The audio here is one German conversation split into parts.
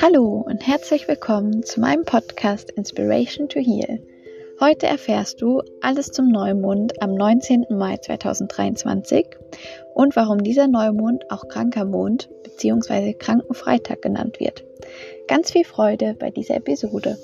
Hallo und herzlich willkommen zu meinem Podcast Inspiration to Heal. Heute erfährst du alles zum Neumond am 19. Mai 2023 und warum dieser Neumond auch kranker Mond bzw. Krankenfreitag genannt wird. Ganz viel Freude bei dieser Episode.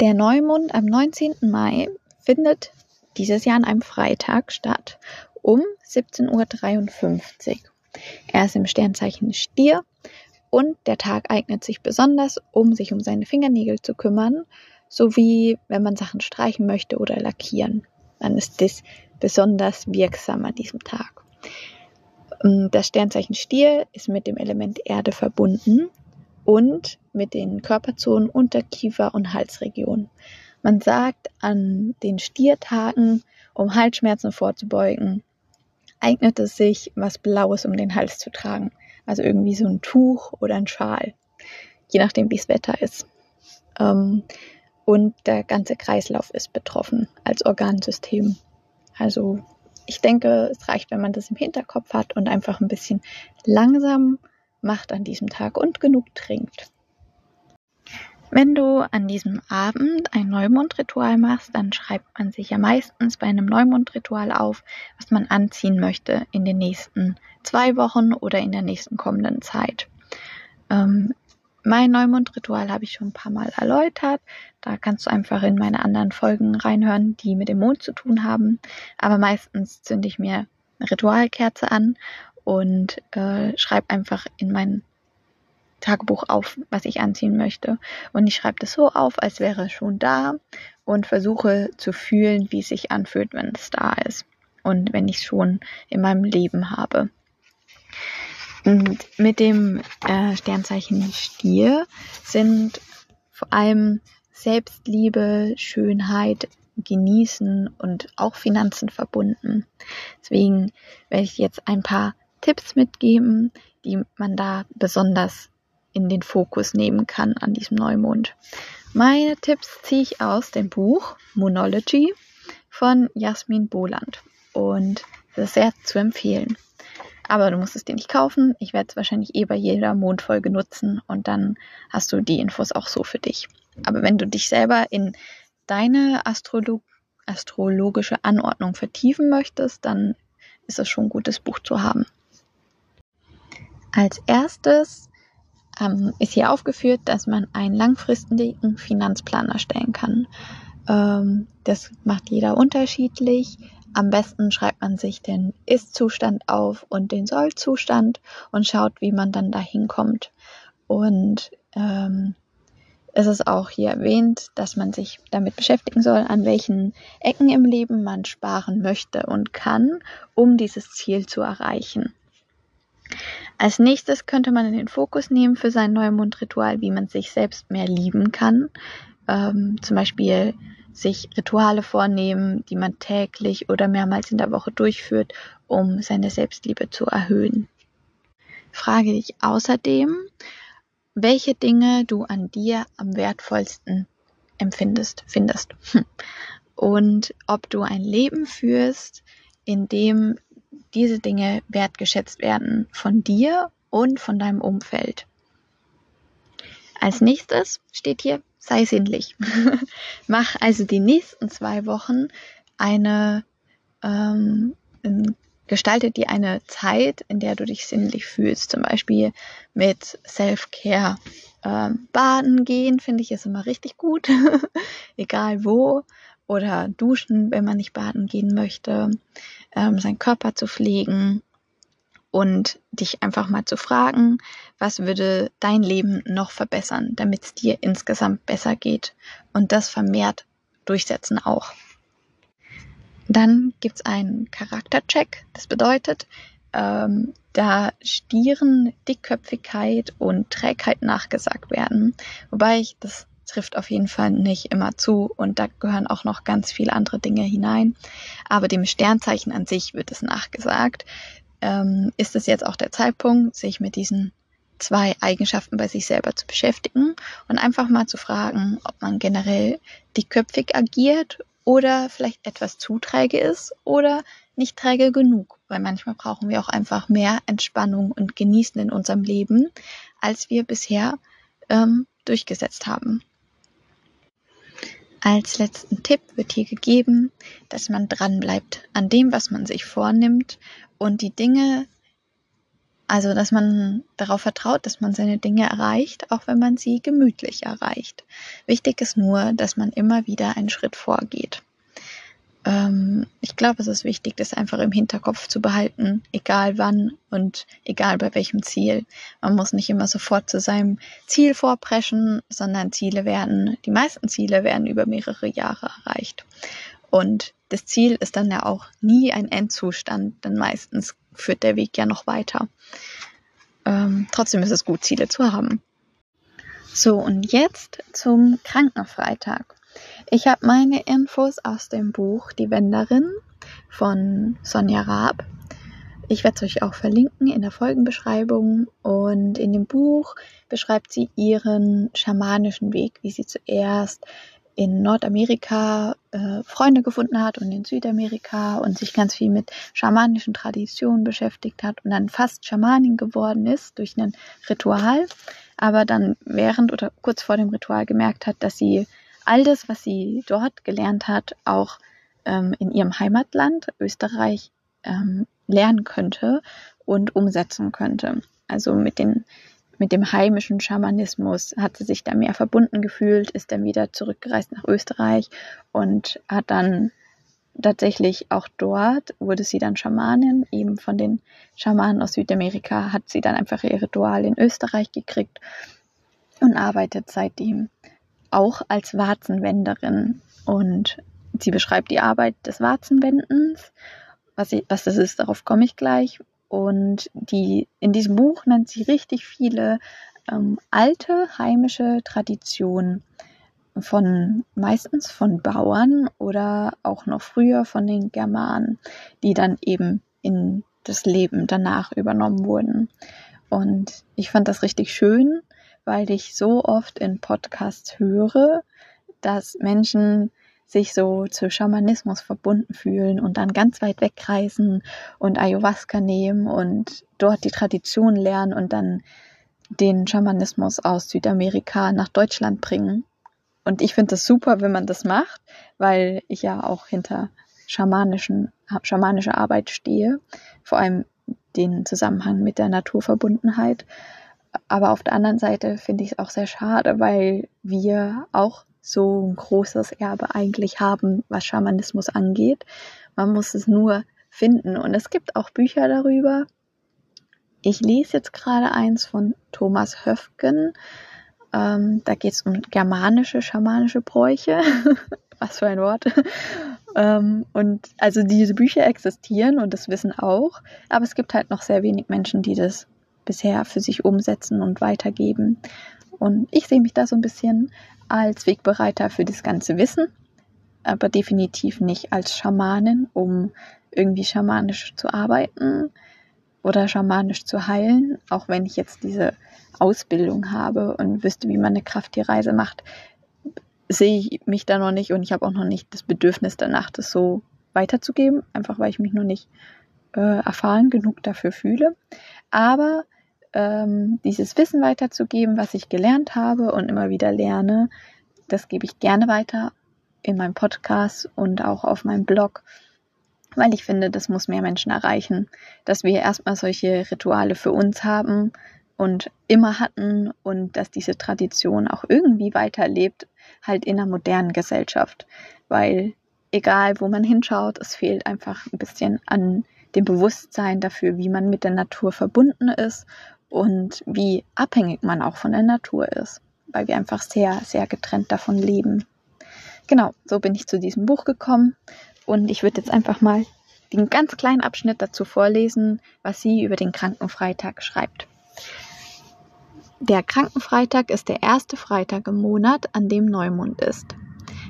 Der Neumond am 19. Mai findet dieses Jahr an einem Freitag statt um 17.53 Uhr. Er ist im Sternzeichen Stier und der Tag eignet sich besonders, um sich um seine Fingernägel zu kümmern, sowie wenn man Sachen streichen möchte oder lackieren. Dann ist das besonders wirksam an diesem Tag. Ähm, das Sternzeichen Stier ist mit dem Element Erde verbunden und mit den Körperzonen Unterkiefer und Halsregion. Man sagt an den Stiertagen, um Halsschmerzen vorzubeugen, eignet es sich, was Blaues um den Hals zu tragen. Also irgendwie so ein Tuch oder ein Schal, je nachdem, wie es Wetter ist. Ähm, und der ganze Kreislauf ist betroffen als Organsystem. Also ich denke, es reicht, wenn man das im Hinterkopf hat und einfach ein bisschen langsam macht an diesem Tag und genug trinkt. Wenn du an diesem Abend ein Neumondritual machst, dann schreibt man sich ja meistens bei einem Neumondritual auf, was man anziehen möchte in den nächsten zwei Wochen oder in der nächsten kommenden Zeit. Ähm, mein Neumondritual habe ich schon ein paar Mal erläutert. Da kannst du einfach in meine anderen Folgen reinhören, die mit dem Mond zu tun haben. Aber meistens zünde ich mir eine Ritualkerze an und äh, schreibe einfach in mein Tagebuch auf, was ich anziehen möchte. Und ich schreibe das so auf, als wäre es schon da und versuche zu fühlen, wie es sich anfühlt, wenn es da ist und wenn ich es schon in meinem Leben habe. Und mit dem äh, Sternzeichen Stier sind vor allem Selbstliebe, Schönheit, Genießen und auch Finanzen verbunden. Deswegen werde ich jetzt ein paar Tipps mitgeben, die man da besonders in den Fokus nehmen kann an diesem Neumond. Meine Tipps ziehe ich aus dem Buch Monology von Jasmin Boland und das ist sehr zu empfehlen. Aber du musst es dir nicht kaufen. Ich werde es wahrscheinlich eh bei jeder Mondfolge nutzen und dann hast du die Infos auch so für dich. Aber wenn du dich selber in deine Astrolog astrologische Anordnung vertiefen möchtest, dann ist es schon ein gutes Buch zu haben. Als erstes ähm, ist hier aufgeführt, dass man einen langfristigen Finanzplan erstellen kann. Ähm, das macht jeder unterschiedlich. Am besten schreibt man sich den Ist-Zustand auf und den Soll-Zustand und schaut, wie man dann dahin kommt. Und ähm, es ist auch hier erwähnt, dass man sich damit beschäftigen soll, an welchen Ecken im Leben man sparen möchte und kann, um dieses Ziel zu erreichen. Als nächstes könnte man in den Fokus nehmen für sein Neumondritual, wie man sich selbst mehr lieben kann. Ähm, zum Beispiel sich Rituale vornehmen, die man täglich oder mehrmals in der Woche durchführt, um seine Selbstliebe zu erhöhen. Frage dich außerdem, welche Dinge du an dir am wertvollsten empfindest, findest. Und ob du ein Leben führst, in dem diese Dinge wertgeschätzt werden von dir und von deinem Umfeld. Als nächstes steht hier, sei sinnlich. Mach also die nächsten zwei Wochen eine, ähm, gestalte dir eine Zeit, in der du dich sinnlich fühlst. Zum Beispiel mit Self-Care. Ähm, baden gehen finde ich ist immer richtig gut, egal wo. Oder duschen, wenn man nicht baden gehen möchte ähm, seinen Körper zu pflegen und dich einfach mal zu fragen, was würde dein Leben noch verbessern, damit es dir insgesamt besser geht und das vermehrt durchsetzen auch. Dann gibt es einen Charaktercheck. Das bedeutet, ähm, da Stieren, Dickköpfigkeit und Trägheit nachgesagt werden. Wobei ich das trifft auf jeden Fall nicht immer zu und da gehören auch noch ganz viele andere Dinge hinein. Aber dem Sternzeichen an sich wird es nachgesagt. Ähm, ist es jetzt auch der Zeitpunkt, sich mit diesen zwei Eigenschaften bei sich selber zu beschäftigen und einfach mal zu fragen, ob man generell dickköpfig agiert oder vielleicht etwas zu träge ist oder nicht träge genug, weil manchmal brauchen wir auch einfach mehr Entspannung und Genießen in unserem Leben, als wir bisher ähm, durchgesetzt haben. Als letzten Tipp wird hier gegeben, dass man dranbleibt an dem, was man sich vornimmt und die Dinge, also dass man darauf vertraut, dass man seine Dinge erreicht, auch wenn man sie gemütlich erreicht. Wichtig ist nur, dass man immer wieder einen Schritt vorgeht ähm, ich glaube, es ist wichtig, das einfach im Hinterkopf zu behalten, egal wann und egal bei welchem Ziel. Man muss nicht immer sofort zu seinem Ziel vorpreschen, sondern Ziele werden, die meisten Ziele werden über mehrere Jahre erreicht. Und das Ziel ist dann ja auch nie ein Endzustand, denn meistens führt der Weg ja noch weiter. Ähm, trotzdem ist es gut, Ziele zu haben. So, und jetzt zum Krankenfreitag. Ich habe meine Infos aus dem Buch Die Wenderin von Sonja Raab. Ich werde es euch auch verlinken in der Folgenbeschreibung. Und in dem Buch beschreibt sie ihren schamanischen Weg, wie sie zuerst in Nordamerika äh, Freunde gefunden hat und in Südamerika und sich ganz viel mit schamanischen Traditionen beschäftigt hat und dann fast Schamanin geworden ist durch ein Ritual, aber dann während oder kurz vor dem Ritual gemerkt hat, dass sie all das, was sie dort gelernt hat, auch ähm, in ihrem Heimatland Österreich ähm, lernen könnte und umsetzen könnte. Also mit den mit dem heimischen Schamanismus hat sie sich da mehr verbunden gefühlt, ist dann wieder zurückgereist nach Österreich und hat dann tatsächlich auch dort wurde sie dann Schamanin, eben von den Schamanen aus Südamerika hat sie dann einfach ihr Ritual in Österreich gekriegt und arbeitet seitdem auch als Warzenwenderin. Und sie beschreibt die Arbeit des Warzenwendens. Was, sie, was das ist, darauf komme ich gleich. Und die, in diesem Buch nennt sie richtig viele ähm, alte heimische Traditionen von meistens von Bauern oder auch noch früher von den Germanen, die dann eben in das Leben danach übernommen wurden. Und ich fand das richtig schön, weil ich so oft in Podcasts höre, dass Menschen sich so zu Schamanismus verbunden fühlen und dann ganz weit wegreisen und Ayahuasca nehmen und dort die Tradition lernen und dann den Schamanismus aus Südamerika nach Deutschland bringen. Und ich finde das super, wenn man das macht, weil ich ja auch hinter schamanischen, schamanischer Arbeit stehe, vor allem den Zusammenhang mit der Naturverbundenheit. Aber auf der anderen Seite finde ich es auch sehr schade, weil wir auch so ein großes Erbe eigentlich haben, was Schamanismus angeht. Man muss es nur finden. Und es gibt auch Bücher darüber. Ich lese jetzt gerade eins von Thomas Höfgen. Ähm, da geht es um germanische, schamanische Bräuche. was für ein Wort. ähm, und also diese Bücher existieren und das wissen auch. Aber es gibt halt noch sehr wenig Menschen, die das bisher für sich umsetzen und weitergeben. Und ich sehe mich da so ein bisschen als Wegbereiter für das ganze Wissen, aber definitiv nicht als Schamanin, um irgendwie schamanisch zu arbeiten oder schamanisch zu heilen, auch wenn ich jetzt diese Ausbildung habe und wüsste, wie man eine Krafttierreise macht, sehe ich mich da noch nicht und ich habe auch noch nicht das Bedürfnis danach, das so weiterzugeben, einfach weil ich mich noch nicht äh, erfahren genug dafür fühle. Aber ähm, dieses Wissen weiterzugeben, was ich gelernt habe und immer wieder lerne. Das gebe ich gerne weiter in meinem Podcast und auch auf meinem Blog, weil ich finde, das muss mehr Menschen erreichen, dass wir erstmal solche Rituale für uns haben und immer hatten und dass diese Tradition auch irgendwie weiterlebt, halt in einer modernen Gesellschaft, weil egal wo man hinschaut, es fehlt einfach ein bisschen an dem Bewusstsein dafür, wie man mit der Natur verbunden ist und wie abhängig man auch von der Natur ist, weil wir einfach sehr, sehr getrennt davon leben. Genau, so bin ich zu diesem Buch gekommen und ich würde jetzt einfach mal den ganz kleinen Abschnitt dazu vorlesen, was sie über den Krankenfreitag schreibt. Der Krankenfreitag ist der erste Freitag im Monat, an dem Neumond ist.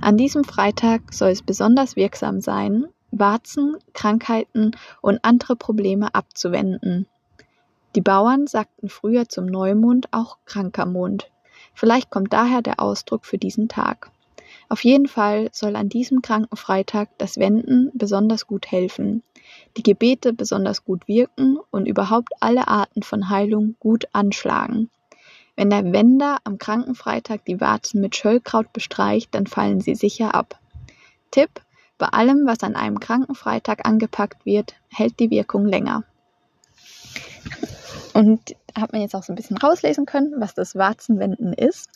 An diesem Freitag soll es besonders wirksam sein, Warzen, Krankheiten und andere Probleme abzuwenden die Bauern sagten früher zum Neumond auch kranker Mond. Vielleicht kommt daher der Ausdruck für diesen Tag. Auf jeden Fall soll an diesem kranken Freitag das Wenden besonders gut helfen. die Gebete besonders gut wirken und überhaupt alle Arten von Heilung gut anschlagen. Wenn der Wender am Krankenfreitag die Warzen mit Schöllkraut bestreicht, dann fallen sie sicher ab. Tipp: Bei allem, was an einem Krankenfreitag angepackt wird, hält die Wirkung länger. Und hat man jetzt auch so ein bisschen rauslesen können, was das Warzenwenden ist.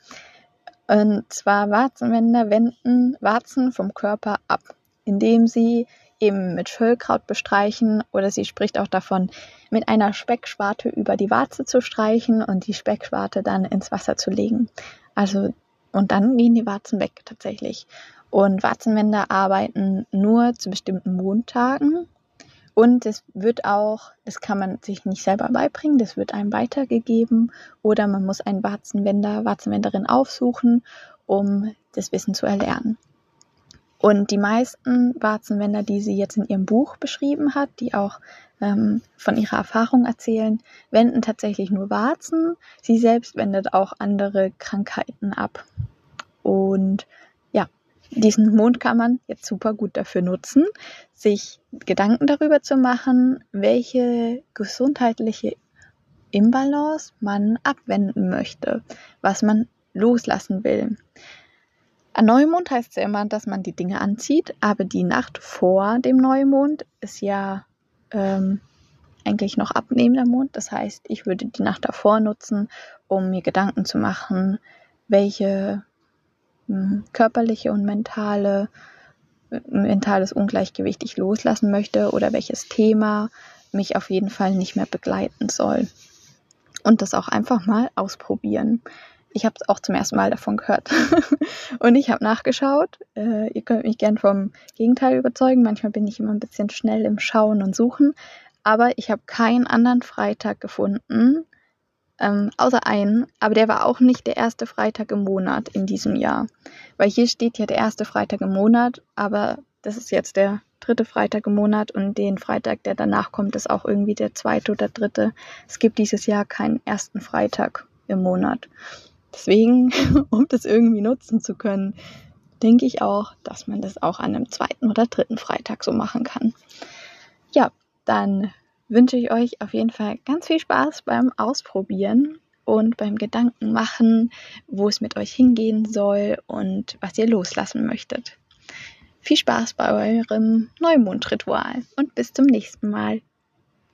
Und zwar Warzenwender wenden Warzen vom Körper ab, indem sie eben mit Schöllkraut bestreichen oder sie spricht auch davon, mit einer Speckschwarte über die Warze zu streichen und die Speckschwarte dann ins Wasser zu legen. Also und dann gehen die Warzen weg tatsächlich. Und Warzenwender arbeiten nur zu bestimmten Montagen und es wird auch, das kann man sich nicht selber beibringen, das wird einem weitergegeben oder man muss einen Warzenwender, Warzenwenderin aufsuchen, um das Wissen zu erlernen. Und die meisten Warzenwender, die sie jetzt in ihrem Buch beschrieben hat, die auch ähm, von ihrer Erfahrung erzählen, wenden tatsächlich nur Warzen. Sie selbst wendet auch andere Krankheiten ab. Und diesen Mond kann man jetzt super gut dafür nutzen, sich Gedanken darüber zu machen, welche gesundheitliche Imbalance man abwenden möchte, was man loslassen will. Ein Neumond heißt ja immer, dass man die Dinge anzieht, aber die Nacht vor dem Neumond ist ja ähm, eigentlich noch abnehmender Mond. Das heißt, ich würde die Nacht davor nutzen, um mir Gedanken zu machen, welche körperliche und mentale, mentales Ungleichgewicht ich loslassen möchte oder welches Thema mich auf jeden Fall nicht mehr begleiten soll. Und das auch einfach mal ausprobieren. Ich habe es auch zum ersten Mal davon gehört. und ich habe nachgeschaut. Äh, ihr könnt mich gern vom Gegenteil überzeugen. Manchmal bin ich immer ein bisschen schnell im Schauen und Suchen. Aber ich habe keinen anderen Freitag gefunden, ähm, außer einen, aber der war auch nicht der erste Freitag im Monat in diesem Jahr. Weil hier steht ja der erste Freitag im Monat, aber das ist jetzt der dritte Freitag im Monat und den Freitag, der danach kommt, ist auch irgendwie der zweite oder dritte. Es gibt dieses Jahr keinen ersten Freitag im Monat. Deswegen, um das irgendwie nutzen zu können, denke ich auch, dass man das auch an einem zweiten oder dritten Freitag so machen kann. Ja, dann wünsche ich euch auf jeden Fall ganz viel Spaß beim Ausprobieren und beim Gedanken machen, wo es mit euch hingehen soll und was ihr loslassen möchtet. Viel Spaß bei eurem Neumondritual und bis zum nächsten Mal.